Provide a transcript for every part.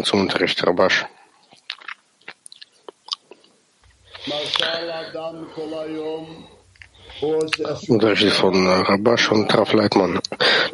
Vorbereitung zum Unterricht, Rabash. Unterricht von Rabash und Raf Leitmann.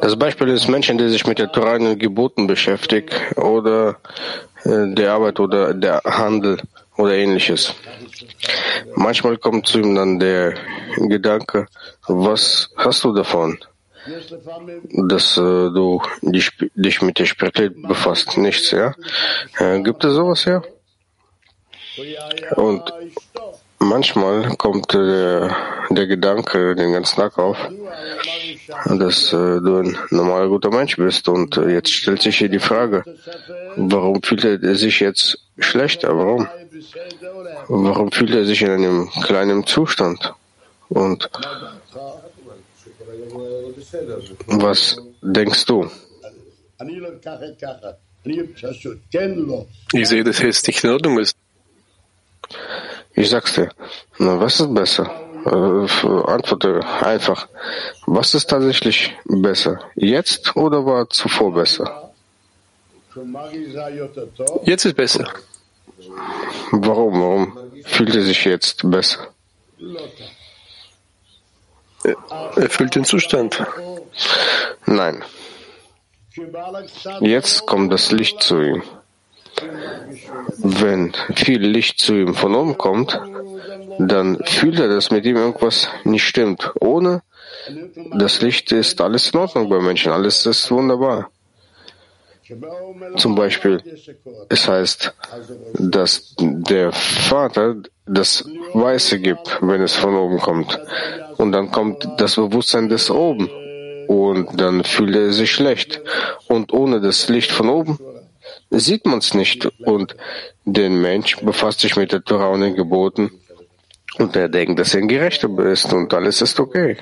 Das Beispiel ist Menschen, die sich mit der Torah und Geboten beschäftigen oder äh, der Arbeit oder der Handel oder ähnliches. Manchmal kommt zu ihm dann der Gedanke, was hast du davon, dass äh, du dich, dich mit der Spiritualität befasst? Nichts, ja? Äh, gibt es sowas, ja? Und manchmal kommt äh, der Gedanke den ganzen Tag auf, dass äh, du ein normaler guter Mensch bist. Und äh, jetzt stellt sich hier die Frage, warum fühlt er sich jetzt schlechter? Warum? Warum fühlt er sich in einem kleinen Zustand? Und was denkst du? Ich sehe, dass es nicht in Ordnung ist. Ich sag's dir. Na, was ist besser? Äh, antworte einfach. Was ist tatsächlich besser? Jetzt oder war zuvor besser? Jetzt ist besser. Warum? Warum fühlt er sich jetzt besser? Er fühlt den Zustand. Nein. Jetzt kommt das Licht zu ihm. Wenn viel Licht zu ihm von oben kommt, dann fühlt er, dass mit ihm irgendwas nicht stimmt. Ohne das Licht ist alles in Ordnung bei Menschen, alles ist wunderbar. Zum Beispiel, es heißt, dass der Vater das Weiße gibt, wenn es von oben kommt. Und dann kommt das Bewusstsein des Oben. Und dann fühlt er sich schlecht. Und ohne das Licht von oben sieht man es nicht. Und der Mensch befasst sich mit der Torah und den Geboten. Und er denkt, dass er ein Gerechter ist und alles ist okay.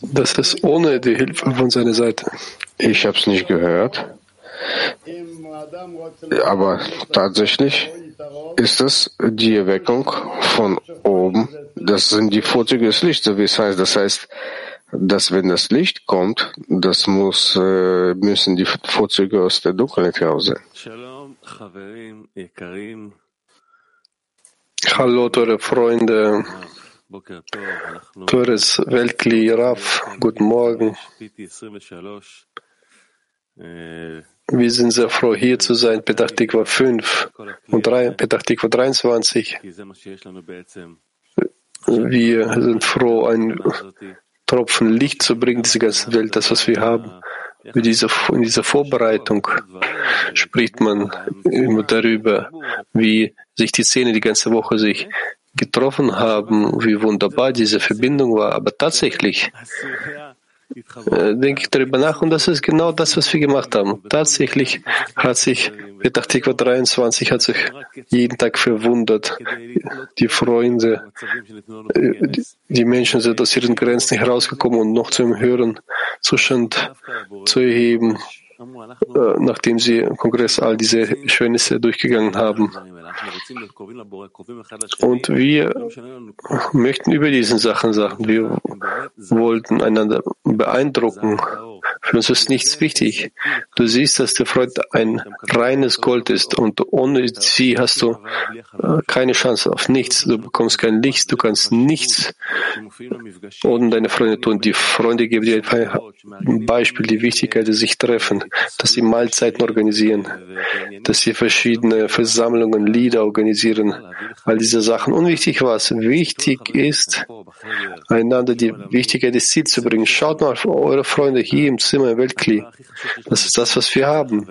Das ist ohne die Hilfe von seiner Seite. Ich habe es nicht gehört. Aber tatsächlich ist es die Erweckung von oben. Das sind die Vorzüge des Lichts, so wie es heißt. Das heißt, dass wenn das Licht kommt, das muss, äh, müssen die Vorzüge aus der Dunkelheit heraus sein. Hallo, teure Freunde. Teures Weltkli Raff, guten Morgen. Wir sind sehr froh, hier zu sein, Petachtikwa 5 und 3, Petachtikwa 23. Wir sind froh, ein Tropfen Licht zu bringen, diese ganze Welt, das, was wir haben. In dieser Vorbereitung spricht man immer darüber, wie sich die Szene die ganze Woche sich getroffen haben, wie wunderbar diese Verbindung war. Aber tatsächlich äh, denke ich darüber nach und das ist genau das, was wir gemacht haben. Tatsächlich hat sich Petachtikwa 23 hat sich jeden Tag verwundert. Die Freunde, äh, die Menschen sind aus ihren Grenzen herausgekommen und noch zum höheren Zustand zu erheben, nachdem sie im Kongress all diese Schönisse durchgegangen haben. Und wir möchten über diese Sachen sagen. Wir wollten einander beeindrucken. Für uns ist nichts wichtig. Du siehst, dass der Freund ein reines Gold ist und ohne sie hast du äh, keine Chance auf nichts. Du bekommst kein Licht, du kannst nichts ohne deine Freunde tun. Die Freunde geben dir ein Beispiel, die Wichtigkeit, dass sie sich treffen, dass sie Mahlzeiten organisieren, dass sie verschiedene Versammlungen, Lieder organisieren, all diese Sachen. Unwichtig was. Wichtig ist, einander die Wichtigkeit des Ziels zu bringen. Schaut mal auf eure Freunde hier im Zimmer im Weltkli. Das ist das, was wir haben.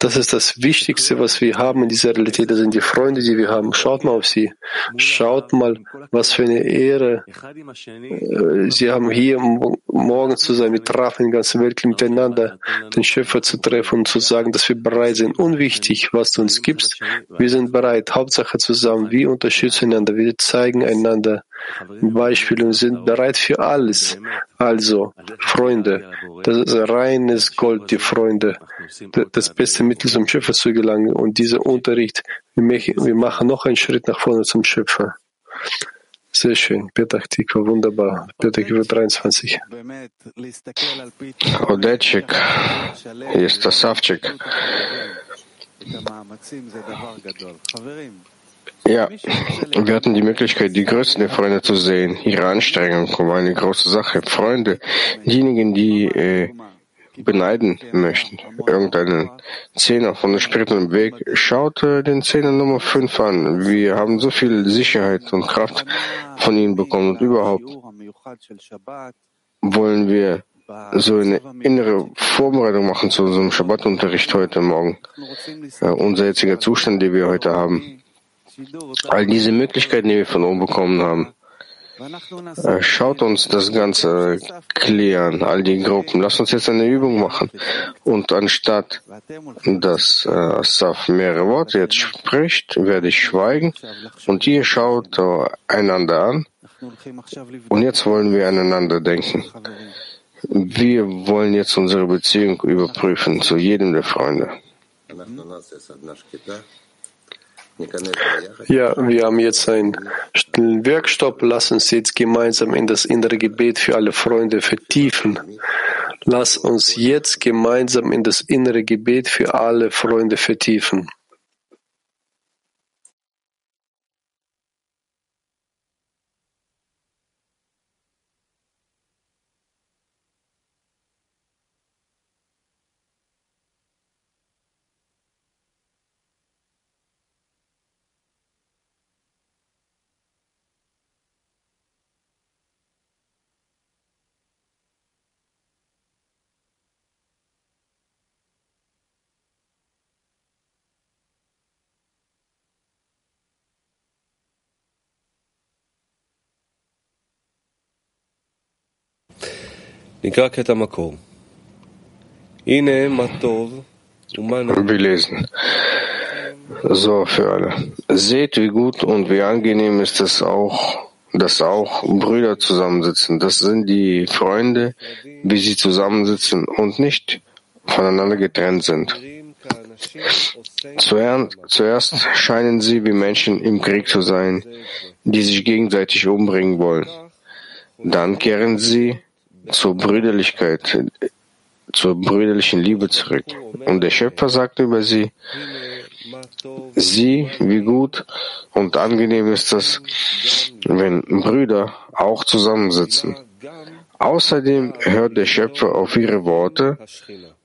Das ist das Wichtigste, was wir haben in dieser Realität. Das sind die Freunde, die wir haben. Schaut mal auf sie. Schaut mal, was für eine Ehre. Äh, sie haben hier morgen zu sein, mit Raff in der ganzen Welt miteinander, den Schöpfer zu treffen und zu sagen, dass wir bereit sind. Unwichtig, was du uns gibst. Wir sind bereit. Hauptsache zusammen. Wir unterstützen einander. Wir zeigen einander Beispiele und sind bereit für alles. Also, Freunde, das ist reines Gold, die Freunde. Das beste Mittel zum Schöpfer zu gelangen. Und dieser Unterricht, wir machen noch einen Schritt nach vorne zum Schöpfer. Sehr schön. Petach Tikva, wunderbar. Petach Tikva 23. Odetschik, hier ist das Savchik. Ja, wir hatten die Möglichkeit, die Größten der Freunde zu sehen. Ihre Anstrengung war eine große Sache. Freunde, diejenigen, die äh, beneiden möchten, irgendeinen Zehner von der spirituellen Weg, schaut äh, den Zehner Nummer 5 an. Wir haben so viel Sicherheit und Kraft von ihnen bekommen und überhaupt wollen wir so eine innere Vorbereitung machen zu unserem Schabbatunterricht heute Morgen. Ja, unser jetziger Zustand, den wir heute haben. All diese Möglichkeiten, die wir von oben bekommen haben. Äh, schaut uns das Ganze klären, all die Gruppen. Lass uns jetzt eine Übung machen. Und anstatt dass äh, Asaf mehrere Worte jetzt spricht, werde ich schweigen und ihr schaut einander an. Und jetzt wollen wir aneinander denken. Wir wollen jetzt unsere Beziehung überprüfen zu jedem der Freunde. Ja, wir haben jetzt einen stillen Workstopp. Lass uns jetzt gemeinsam in das innere Gebet für alle Freunde vertiefen. Lass uns jetzt gemeinsam in das innere Gebet für alle Freunde vertiefen. Wir lesen. So für alle. Seht, wie gut und wie angenehm ist es auch, dass auch Brüder zusammensitzen. Das sind die Freunde, wie sie zusammensitzen und nicht voneinander getrennt sind. Zuerst scheinen sie wie Menschen im Krieg zu sein, die sich gegenseitig umbringen wollen. Dann kehren sie zur Brüderlichkeit, zur brüderlichen Liebe zurück. Und der Schöpfer sagt über sie, sieh, wie gut und angenehm ist es, wenn Brüder auch zusammensitzen. Außerdem hört der Schöpfer auf ihre Worte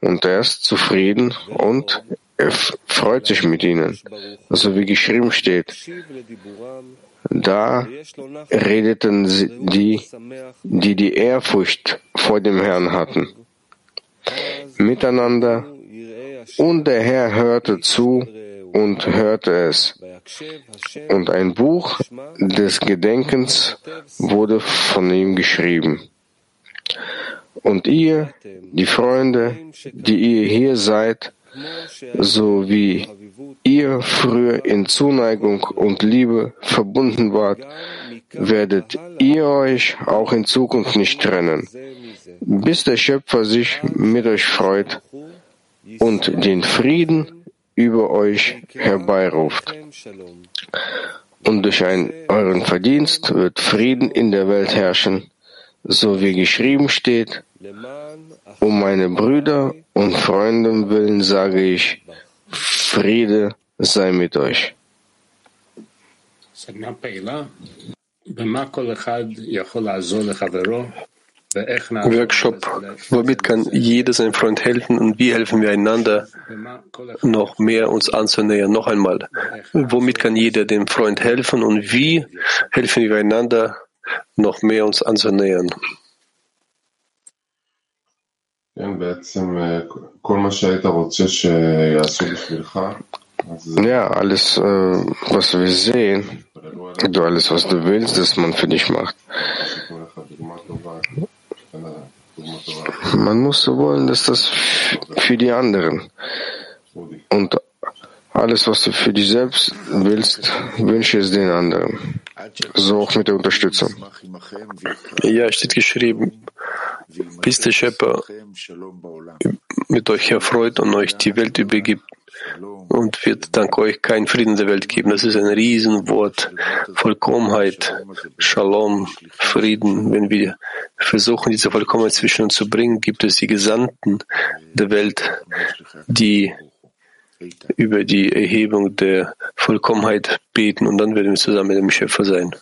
und er ist zufrieden und er freut sich mit ihnen, so wie geschrieben steht. Da redeten die, die die Ehrfurcht vor dem Herrn hatten, miteinander, und der Herr hörte zu und hörte es. Und ein Buch des Gedenkens wurde von ihm geschrieben. Und ihr, die Freunde, die ihr hier seid, so wie ihr früher in Zuneigung und Liebe verbunden wart, werdet ihr euch auch in Zukunft nicht trennen, bis der Schöpfer sich mit euch freut und den Frieden über euch herbeiruft. Und durch einen, euren Verdienst wird Frieden in der Welt herrschen, so wie geschrieben steht, um meine Brüder und Freunde willen sage ich, Friede sei mit euch. Workshop. Womit kann jeder seinem Freund helfen und wie helfen wir einander, noch mehr uns anzunähern? Noch einmal. Womit kann jeder dem Freund helfen und wie helfen wir einander, noch mehr uns anzunähern? Ja, alles, äh, was wir sehen, du alles, was du willst, dass man für dich macht. Man muss so wollen, dass das für die anderen und alles, was du für dich selbst willst, wünsche es den anderen. So auch mit der Unterstützung. Ja, steht geschrieben, bis der Schöpfer mit euch erfreut und euch die Welt übergibt, und wird dank euch keinen Frieden der Welt geben. Das ist ein Riesenwort. Vollkommenheit, Shalom, Frieden. Wenn wir versuchen, diese Vollkommenheit zwischen uns zu bringen, gibt es die Gesandten der Welt, die über die Erhebung der Vollkommenheit beten und dann werden wir zusammen mit dem Schöpfer sein.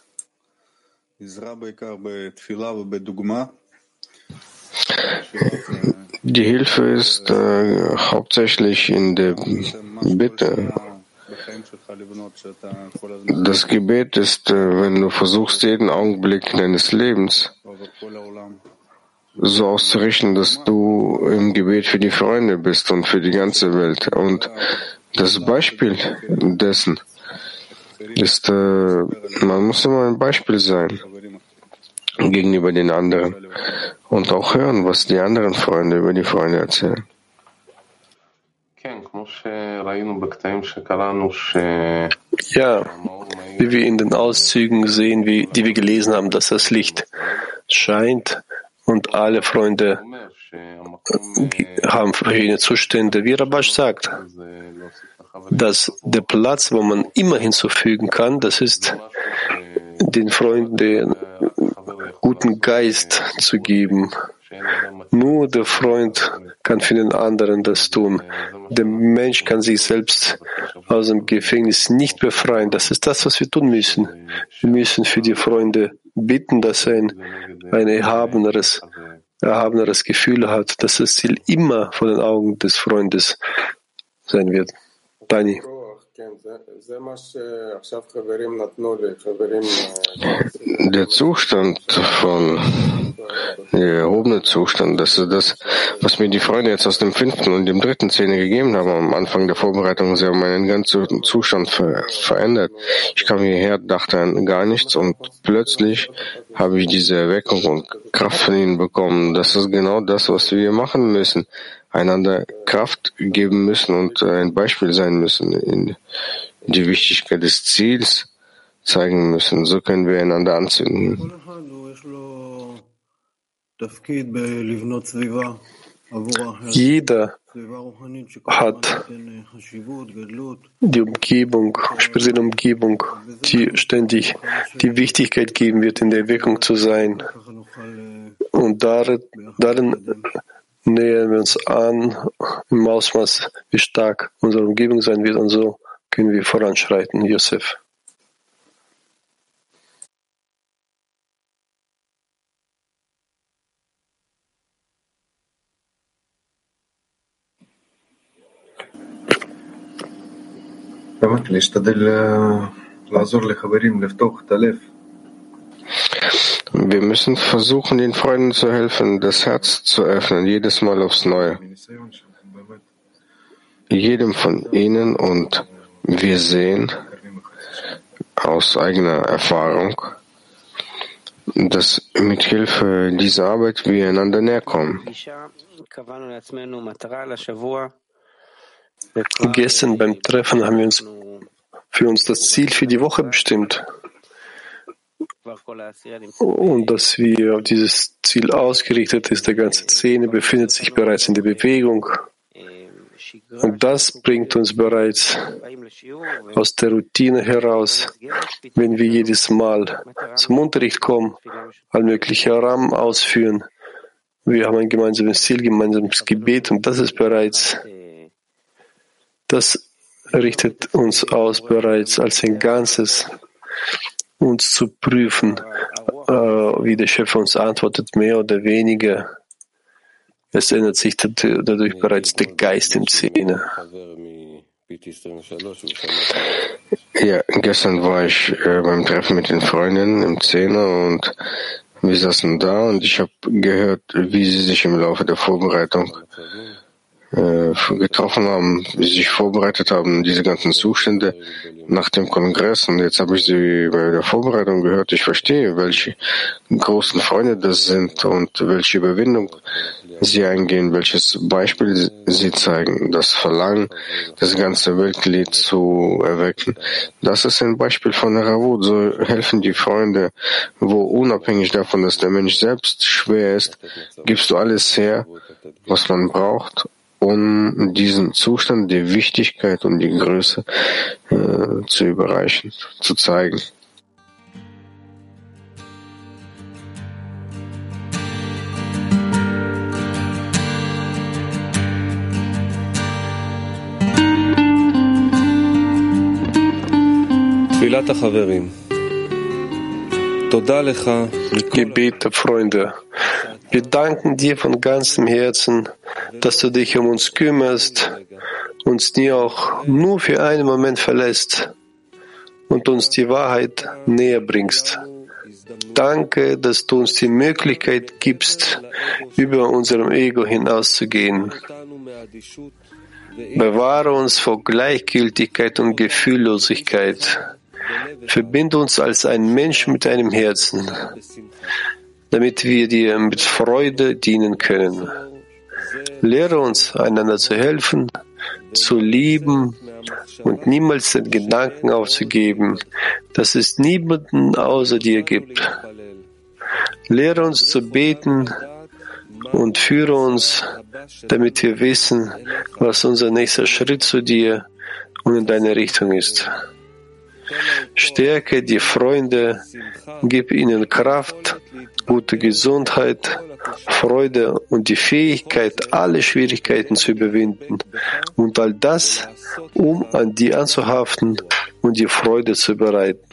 Die Hilfe ist äh, hauptsächlich in der Bitte. Das Gebet ist, äh, wenn du versuchst, jeden Augenblick deines Lebens so auszurichten, dass du im Gebet für die Freunde bist und für die ganze Welt. Und das Beispiel dessen ist, äh, man muss immer ein Beispiel sein gegenüber den anderen und auch hören, was die anderen Freunde über die Freunde erzählen. Ja, wie wir in den Auszügen sehen, wie, die wir gelesen haben, dass das Licht scheint und alle Freunde haben verschiedene Zustände. Wie Rabash sagt, dass der Platz, wo man immer hinzufügen kann, das ist den Freunden den guten Geist zu geben. Nur der Freund kann für den anderen das tun. Der Mensch kann sich selbst aus dem Gefängnis nicht befreien. Das ist das, was wir tun müssen. Wir müssen für die Freunde bitten, dass er ein, ein erhabeneres, erhabeneres Gefühl hat, dass das Ziel immer vor den Augen des Freundes sein wird. Dani. Der Zustand von der erhobene Zustand, das ist das, was mir die Freunde jetzt aus dem fünften und dem dritten Szene gegeben haben am Anfang der Vorbereitung. Sie haben meinen ganzen Zustand ver verändert. Ich kam hierher, dachte an gar nichts und plötzlich habe ich diese Erweckung und Kraft von ihnen bekommen. Das ist genau das, was wir machen müssen einander Kraft geben müssen und äh, ein Beispiel sein müssen, in die Wichtigkeit des Ziels zeigen müssen. So können wir einander anzünden. Jeder hat die Umgebung, spezielle Umgebung, die ständig die Wichtigkeit geben wird, in der Wirkung zu sein. Und darin, darin nähern wir uns an im Ausmaß, wie stark unsere Umgebung sein wird und so können wir voranschreiten, Josef. להשתדל לעזור לחברים לפתוח את הלב. wir müssen versuchen, den Freunden zu helfen, das Herz zu öffnen, jedes Mal aufs Neue. Jedem von ihnen und wir sehen aus eigener Erfahrung, dass mit Hilfe dieser Arbeit wir einander näher kommen. Gestern beim Treffen haben wir uns für uns das Ziel für die Woche bestimmt und dass wir auf dieses Ziel ausgerichtet ist. Der ganze Szene befindet sich bereits in der Bewegung. Und das bringt uns bereits aus der Routine heraus, wenn wir jedes Mal zum Unterricht kommen, allmögliche Rahmen ausführen. Wir haben ein gemeinsames Ziel, gemeinsames Gebet und das ist bereits, das richtet uns aus bereits als ein Ganzes uns zu prüfen, äh, wie der Schöpfer uns antwortet, mehr oder weniger. Es ändert sich dadurch bereits der Geist im Szene. Ja, gestern war ich äh, beim Treffen mit den Freundinnen im Zehner und wir saßen da und ich habe gehört, wie sie sich im Laufe der Vorbereitung äh, getroffen haben, sich vorbereitet haben, diese ganzen Zustände nach dem Kongress. Und jetzt habe ich sie bei der Vorbereitung gehört. Ich verstehe, welche großen Freunde das sind und welche Überwindung sie eingehen, welches Beispiel sie zeigen, das Verlangen, das ganze Weltglied zu erwecken. Das ist ein Beispiel von Ravut. So helfen die Freunde, wo unabhängig davon, dass der Mensch selbst schwer ist, gibst du alles her, was man braucht, um diesen Zustand, die Wichtigkeit und die Größe äh, zu überreichen, zu zeigen. Gebet der Freunde. Wir danken dir von ganzem Herzen, dass du dich um uns kümmerst, uns nie auch nur für einen Moment verlässt und uns die Wahrheit näher bringst. Danke, dass du uns die Möglichkeit gibst, über unserem Ego hinauszugehen. Bewahre uns vor Gleichgültigkeit und Gefühllosigkeit. Verbinde uns als ein Mensch mit deinem Herzen, damit wir dir mit Freude dienen können. Lehre uns, einander zu helfen, zu lieben und niemals den Gedanken aufzugeben, dass es niemanden außer dir gibt. Lehre uns zu beten und führe uns, damit wir wissen, was unser nächster Schritt zu dir und in deine Richtung ist. Stärke die Freunde, gib ihnen Kraft, gute Gesundheit, Freude und die Fähigkeit, alle Schwierigkeiten zu überwinden und all das, um an die anzuhaften und die Freude zu bereiten.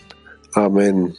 Amen.